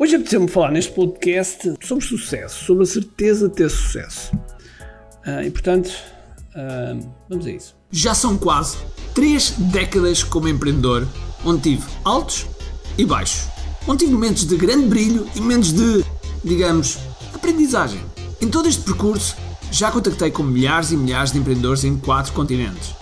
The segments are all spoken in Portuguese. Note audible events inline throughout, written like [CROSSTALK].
Hoje apeteceu-me falar neste podcast sobre sucesso, sobre a certeza de ter sucesso. Uh, e portanto, uh, vamos a isso. Já são quase três décadas como empreendedor, onde tive altos e baixos. Onde tive momentos de grande brilho e momentos de, digamos, aprendizagem. Em todo este percurso, já contactei com milhares e milhares de empreendedores em quatro continentes.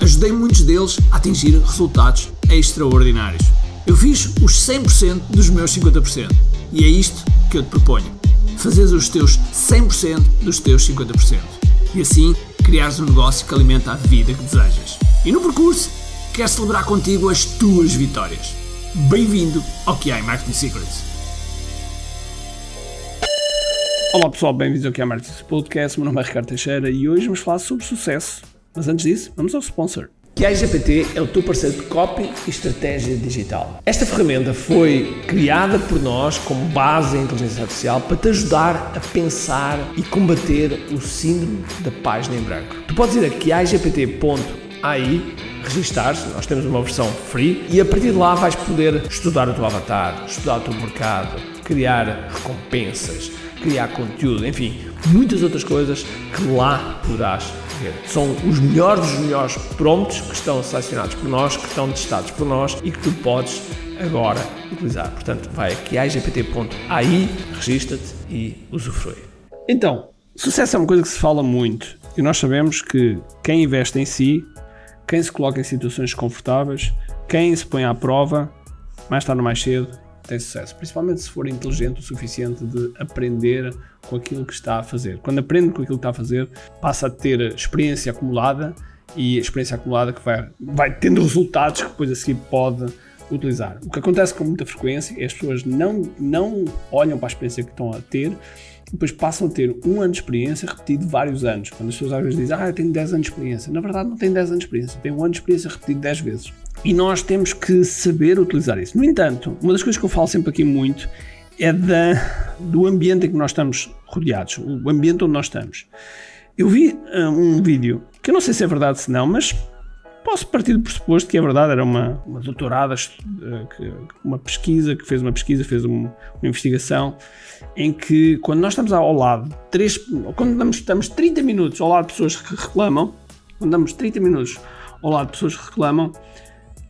Ajudei muitos deles a atingir resultados extraordinários. Eu fiz os 100% dos meus 50%. E é isto que eu te proponho. Fazeres os teus 100% dos teus 50%. E assim criares um negócio que alimenta a vida que desejas. E no percurso, quero celebrar contigo as tuas vitórias. Bem-vindo ao QI Marketing Secrets. Olá pessoal, bem-vindos ao QI Marketing Podcast. Meu nome é Ricardo Teixeira e hoje vamos falar sobre sucesso. Mas antes disso, vamos ao sponsor. Que a GPT é o teu parceiro de copy e estratégia digital. Esta ferramenta foi criada por nós como base em inteligência artificial para te ajudar a pensar e combater o síndrome da página em branco. Tu podes ir a quiagpt.ai registar-se, nós temos uma versão free e a partir de lá vais poder estudar o teu avatar, estudar o teu mercado, criar recompensas, criar conteúdo, enfim, muitas outras coisas que lá poderás ver. São os melhores dos melhores prompts que estão selecionados por nós, que estão testados por nós e que tu podes agora utilizar. Portanto, vai aqui a igpt.ai, registra-te e usufrui. Então, sucesso é uma coisa que se fala muito e nós sabemos que quem investe em si, quem se coloca em situações confortáveis, quem se põe à prova, mais tarde ou mais cedo, tem sucesso, principalmente se for inteligente o suficiente de aprender com aquilo que está a fazer. Quando aprende com aquilo que está a fazer, passa a ter experiência acumulada e a experiência acumulada que vai, vai tendo resultados que depois a seguir pode utilizar. O que acontece com muita frequência é as pessoas não, não olham para a experiência que estão a ter depois passam a ter um ano de experiência repetido vários anos. Quando as pessoas às vezes dizem, ah, eu tenho 10 anos de experiência. Na verdade, não tem 10 anos de experiência, tem um ano de experiência repetido 10 vezes. E nós temos que saber utilizar isso. No entanto, uma das coisas que eu falo sempre aqui muito é da, do ambiente em que nós estamos rodeados, o ambiente onde nós estamos. Eu vi uh, um vídeo, que eu não sei se é verdade se não, mas posso partir do pressuposto que é verdade, era uma, uma doutorada, uh, uma pesquisa, que fez uma pesquisa, fez um, uma investigação, em que quando nós estamos ao lado, três, quando estamos 30 minutos ao lado de pessoas que reclamam, quando damos 30 minutos ao lado de pessoas que reclamam,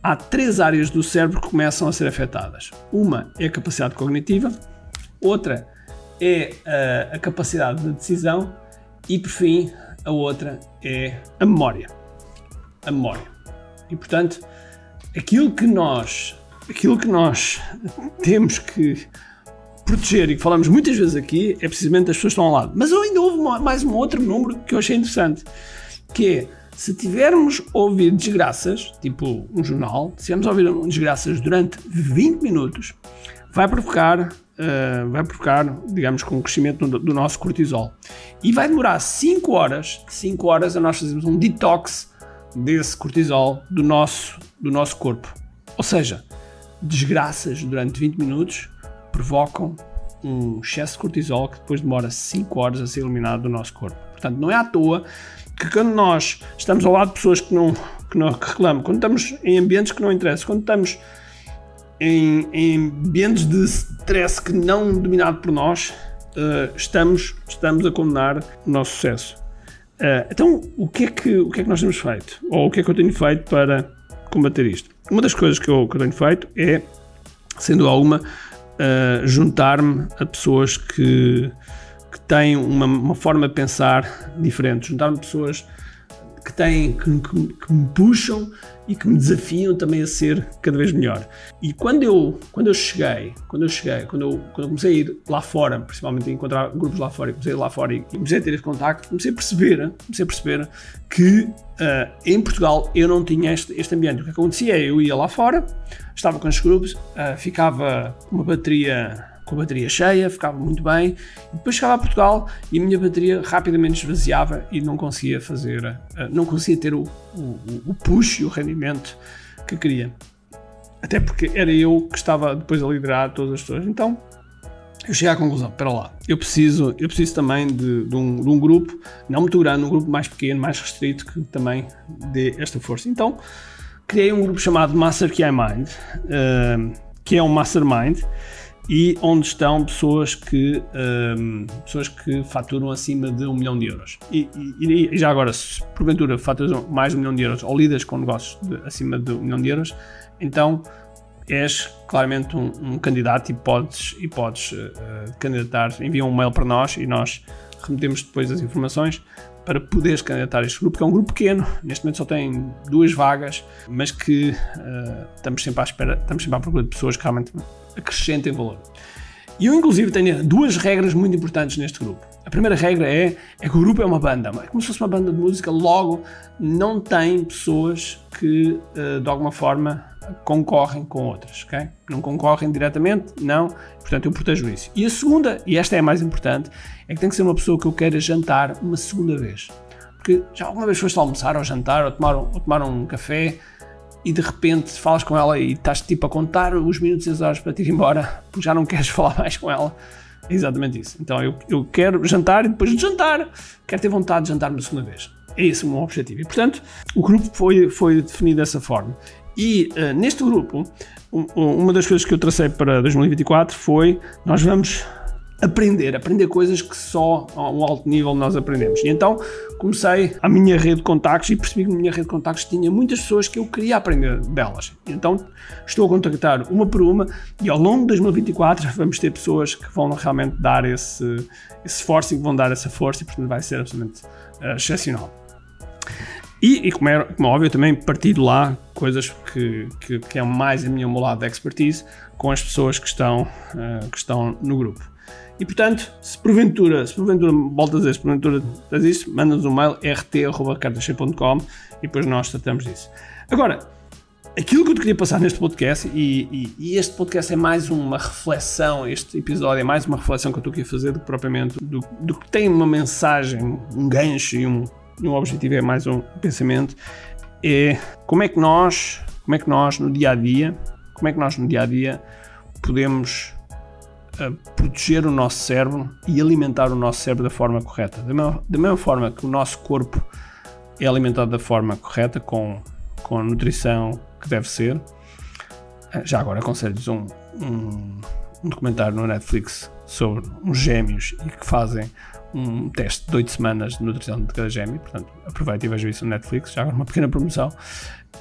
há três áreas do cérebro que começam a ser afetadas. Uma é a capacidade cognitiva, outra é a, a capacidade de decisão e, por fim, a outra é a memória. A memória. E, portanto, aquilo que nós, aquilo que nós [LAUGHS] temos que proteger e que falamos muitas vezes aqui é precisamente as pessoas que estão ao lado. Mas ainda houve mais um outro número que eu achei interessante, que é se tivermos a ouvir desgraças, tipo um jornal, se tivermos a ouvir desgraças durante 20 minutos, vai provocar, uh, vai provocar, digamos, com um crescimento do, do, nosso cortisol. E vai demorar 5 horas, 5 horas a nós fazermos um detox desse cortisol do nosso, do nosso corpo. Ou seja, desgraças durante 20 minutos provocam um excesso de cortisol que depois demora 5 horas a ser eliminado do nosso corpo. Portanto, não é à toa que quando nós estamos ao lado de pessoas que não, que não que reclamam, quando estamos em ambientes que não interessam, quando estamos em, em ambientes de stress que não dominado por nós, uh, estamos, estamos a condenar o nosso sucesso. Uh, então, o que, é que, o que é que nós temos feito? Ou o que é que eu tenho feito para combater isto? Uma das coisas que eu, que eu tenho feito é, sendo alguma, uh, juntar-me a pessoas que que têm uma, uma forma de pensar diferente, juntar-me pessoas que têm, que, que, que, me puxam e que me desafiam também a ser cada vez melhor. E quando eu, quando eu cheguei, quando eu cheguei, quando eu, quando eu comecei a ir lá fora, principalmente a encontrar grupos lá fora, comecei a ir lá fora e comecei a ter esse contacto, comecei a perceber, comecei a perceber que uh, em Portugal eu não tinha este, este ambiente. O que acontecia é eu ia lá fora, estava com os grupos, uh, ficava uma bateria com a bateria cheia, ficava muito bem. Depois chegava a Portugal e a minha bateria rapidamente esvaziava e não conseguia fazer, eh, não conseguia ter o, o, o push e o rendimento que queria. Até porque era eu que estava depois a liderar todas as pessoas. Então eu cheguei à conclusão: espera lá, eu preciso, eu preciso também de, de, um, de um grupo, não muito grande, um grupo mais pequeno, mais restrito, que também dê esta força. Então criei um grupo chamado Master Key Mind, uh, que é um mastermind e onde estão pessoas que, um, pessoas que faturam acima de um milhão de euros. E, e, e, já agora, se porventura faturam mais de um milhão de euros ou lidas com negócios de, acima de um milhão de euros, então és claramente um, um candidato e podes, e podes uh, candidatar. Envia um mail para nós e nós remetemos depois as informações para poderes candidatar a este grupo, que é um grupo pequeno, neste momento só tem duas vagas, mas que uh, estamos sempre à espera, estamos sempre à procura de pessoas que realmente acrescentem valor. E eu, inclusive, tenho duas regras muito importantes neste grupo. A primeira regra é, é que o grupo é uma banda, é como se fosse uma banda de música, logo não tem pessoas que, uh, de alguma forma, concorrem com outras, ok? Não concorrem diretamente, não, portanto eu protejo isso. E a segunda, e esta é a mais importante, é que tem que ser uma pessoa que eu queira jantar uma segunda vez. Porque já alguma vez foste almoçar ou jantar ou tomar, ou tomar um café e de repente falas com ela e estás tipo a contar os minutos e as horas para te ir embora porque já não queres [LAUGHS] falar mais com ela. É exatamente isso. Então eu, eu quero jantar e depois de jantar quero ter vontade de jantar uma segunda vez. É esse o meu objetivo. E portanto o grupo foi, foi definido dessa forma. E uh, neste grupo, um, uma das coisas que eu tracei para 2024 foi nós vamos aprender, aprender coisas que só a um alto nível nós aprendemos. E então comecei a minha rede de contactos e percebi que na minha rede de contactos tinha muitas pessoas que eu queria aprender delas. E então estou a contactar uma por uma e ao longo de 2024 [LAUGHS] vamos ter pessoas que vão realmente dar esse, esse e que vão dar essa força e portanto vai ser absolutamente uh, excepcional. E, e como, é, como é óbvio, também partilho lá coisas que, que, que é mais a minha lado de expertise com as pessoas que estão, uh, que estão no grupo. E portanto, se porventura, se porventura, volta a dizer, se porventura tens isso, manda-nos um mail rt.cartacheio.com e depois nós tratamos disso. Agora, aquilo que eu te queria passar neste podcast, e, e, e, este podcast é mais uma reflexão, este episódio é mais uma reflexão que eu estou aqui a fazer do que propriamente do, do que tem uma mensagem, um gancho e um, um objetivo, é mais um pensamento, é como é que nós, como é que nós no dia a dia, como é que nós no dia a dia podemos uh, proteger o nosso cérebro e alimentar o nosso cérebro da forma correta. Da mesma, da mesma forma que o nosso corpo é alimentado da forma correta, com, com a nutrição que deve ser. Uh, já agora aconselho-vos um, um, um documentário no Netflix sobre uns gêmeos e que fazem um teste de 8 semanas de nutrição de cada gêmeo, portanto aproveite e veja isso no Netflix, já agora uma pequena promoção.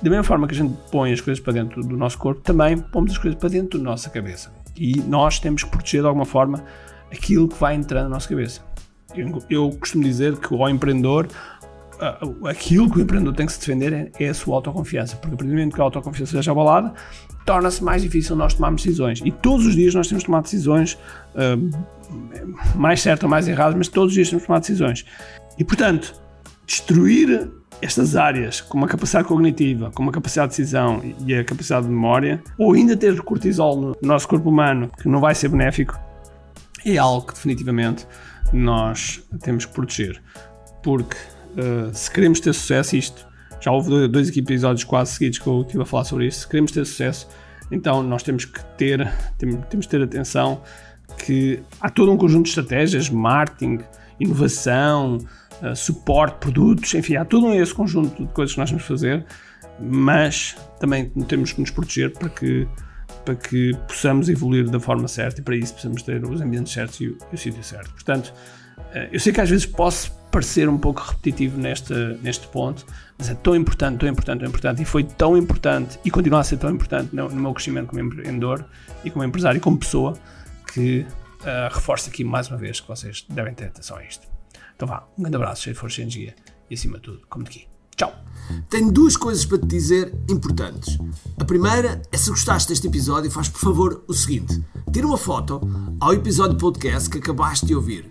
Da mesma forma que a gente põe as coisas para dentro do nosso corpo, também pomos as coisas para dentro da nossa cabeça. E nós temos que proteger de alguma forma aquilo que vai entrando na nossa cabeça. Eu, eu costumo dizer que o empreendedor, aquilo que o empreendedor tem que se defender é, é a sua autoconfiança, porque a partir do momento que a autoconfiança seja abalada, torna-se mais difícil nós tomarmos decisões. E todos os dias nós temos de tomar decisões, uh, mais certas ou mais erradas, mas todos os dias temos de tomar decisões. E portanto, destruir estas áreas, como a capacidade cognitiva, como a capacidade de decisão e a capacidade de memória, ou ainda ter cortisol no nosso corpo humano, que não vai ser benéfico, é algo que definitivamente nós temos que proteger. Porque uh, se queremos ter sucesso, isto já houve dois episódios quase seguidos que eu estive a falar sobre isso. Se queremos ter sucesso, então nós temos que ter, temos, que ter atenção que há todo um conjunto de estratégias, marketing, inovação, uh, suporte, produtos, enfim, há todo esse conjunto de coisas que nós temos que fazer, mas também temos que nos proteger para que, para que possamos evoluir da forma certa e para isso precisamos ter os ambientes certos e o, o sítio certo. Portanto, uh, eu sei que às vezes posso parecer um pouco repetitivo neste, neste ponto, mas é tão importante, tão importante, tão importante e foi tão importante e continua a ser tão importante no, no meu crescimento como empreendedor e como empresário e como pessoa que uh, reforço aqui mais uma vez que vocês devem ter atenção a isto. Então vá, um grande abraço, cheio de força e energia e acima de tudo, como aqui. Tchau! Tenho duas coisas para te dizer importantes. A primeira é se gostaste deste episódio, faz por favor o seguinte: tira uma foto ao episódio podcast que acabaste de ouvir